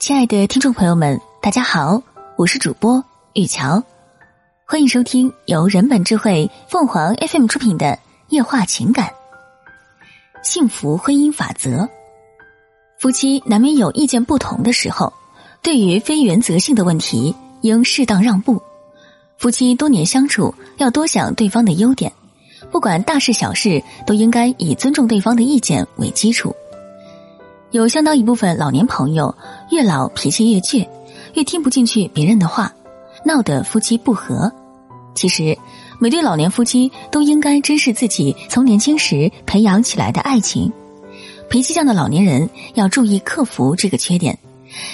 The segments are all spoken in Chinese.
亲爱的听众朋友们，大家好，我是主播雨乔，欢迎收听由人本智慧凤凰 FM 出品的《夜话情感》。幸福婚姻法则：夫妻难免有意见不同的时候，对于非原则性的问题，应适当让步。夫妻多年相处，要多想对方的优点，不管大事小事，都应该以尊重对方的意见为基础。有相当一部分老年朋友，越老脾气越倔，越听不进去别人的话，闹得夫妻不和。其实，每对老年夫妻都应该珍视自己从年轻时培养起来的爱情。脾气犟的老年人要注意克服这个缺点。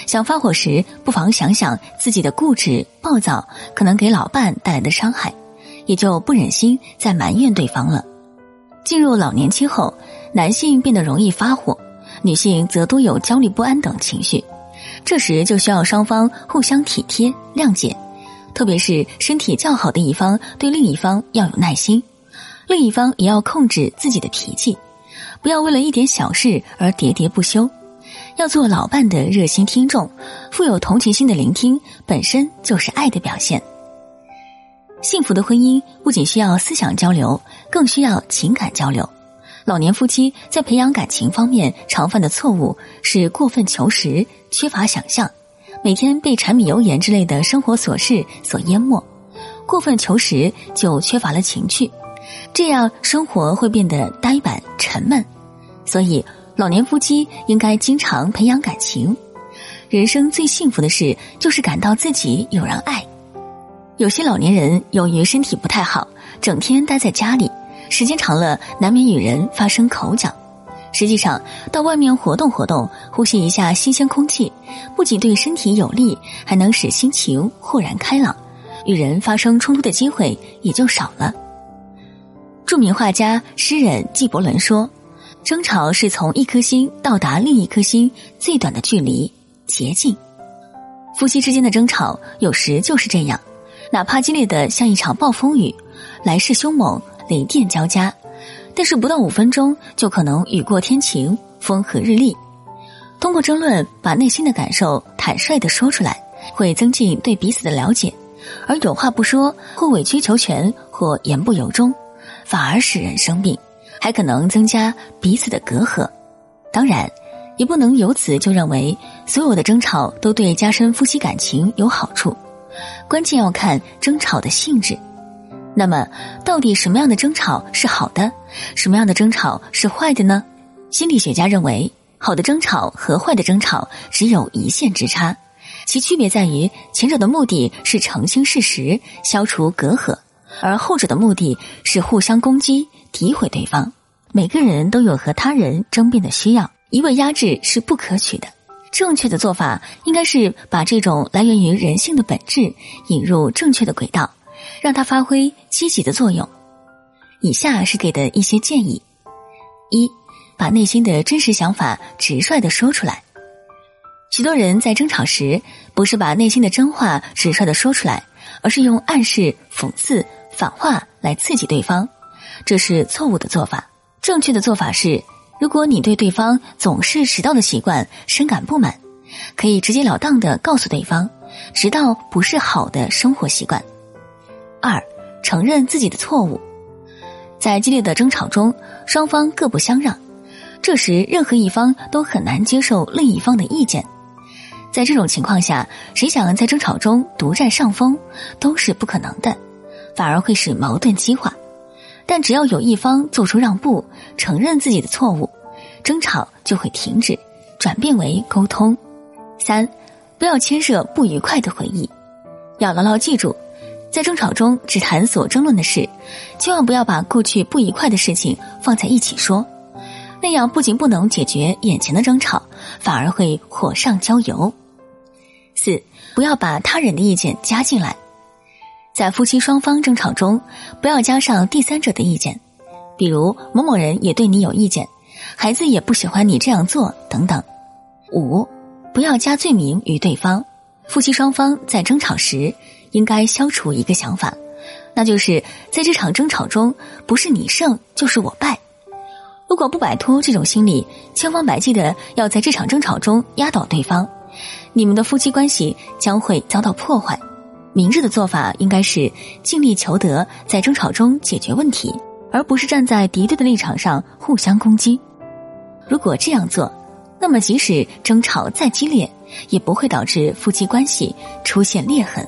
想发火时，不妨想想自己的固执暴躁可能给老伴带来的伤害，也就不忍心再埋怨对方了。进入老年期后，男性变得容易发火。女性则多有焦虑不安等情绪，这时就需要双方互相体贴谅解，特别是身体较好的一方对另一方要有耐心，另一方也要控制自己的脾气，不要为了一点小事而喋喋不休，要做老伴的热心听众，富有同情心的聆听本身就是爱的表现。幸福的婚姻不仅需要思想交流，更需要情感交流。老年夫妻在培养感情方面常犯的错误是过分求实、缺乏想象，每天被柴米油盐之类的生活琐事所淹没。过分求实就缺乏了情趣，这样生活会变得呆板沉闷。所以，老年夫妻应该经常培养感情。人生最幸福的事就是感到自己有人爱。有些老年人由于身体不太好，整天待在家里。时间长了，难免与人发生口角。实际上，到外面活动活动，呼吸一下新鲜空气，不仅对身体有利，还能使心情豁然开朗，与人发生冲突的机会也就少了。著名画家、诗人纪伯伦说：“争吵是从一颗心到达另一颗心最短的距离——捷径。”夫妻之间的争吵有时就是这样，哪怕激烈的像一场暴风雨，来势凶猛。雷电交加，但是不到五分钟就可能雨过天晴，风和日丽。通过争论，把内心的感受坦率的说出来，会增进对彼此的了解；而有话不说，或委曲求全，或言不由衷，反而使人生病，还可能增加彼此的隔阂。当然，也不能由此就认为所有的争吵都对加深夫妻感情有好处，关键要看争吵的性质。那么，到底什么样的争吵是好的，什么样的争吵是坏的呢？心理学家认为，好的争吵和坏的争吵只有一线之差，其区别在于前者的目的是澄清事实、消除隔阂，而后者的目的是互相攻击、诋毁对方。每个人都有和他人争辩的需要，一味压制是不可取的。正确的做法应该是把这种来源于人性的本质引入正确的轨道。让它发挥积极的作用。以下是给的一些建议：一，把内心的真实想法直率的说出来。许多人在争吵时，不是把内心的真话直率的说出来，而是用暗示、讽刺、反话来刺激对方，这是错误的做法。正确的做法是，如果你对对方总是迟到的习惯深感不满，可以直截了当的告诉对方，迟到不是好的生活习惯。二，承认自己的错误，在激烈的争吵中，双方各不相让，这时任何一方都很难接受另一方的意见。在这种情况下，谁想在争吵中独占上风都是不可能的，反而会使矛盾激化。但只要有一方做出让步，承认自己的错误，争吵就会停止，转变为沟通。三，不要牵涉不愉快的回忆，要牢牢记住。在争吵中只谈所争论的事，千万不要把过去不愉快的事情放在一起说，那样不仅不能解决眼前的争吵，反而会火上浇油。四，不要把他人的意见加进来，在夫妻双方争吵中，不要加上第三者的意见，比如某某人也对你有意见，孩子也不喜欢你这样做等等。五，不要加罪名于对方，夫妻双方在争吵时。应该消除一个想法，那就是在这场争吵中，不是你胜就是我败。如果不摆脱这种心理，千方百计的要在这场争吵中压倒对方，你们的夫妻关系将会遭到破坏。明智的做法应该是尽力求得，在争吵中解决问题，而不是站在敌对的立场上互相攻击。如果这样做，那么即使争吵再激烈，也不会导致夫妻关系出现裂痕。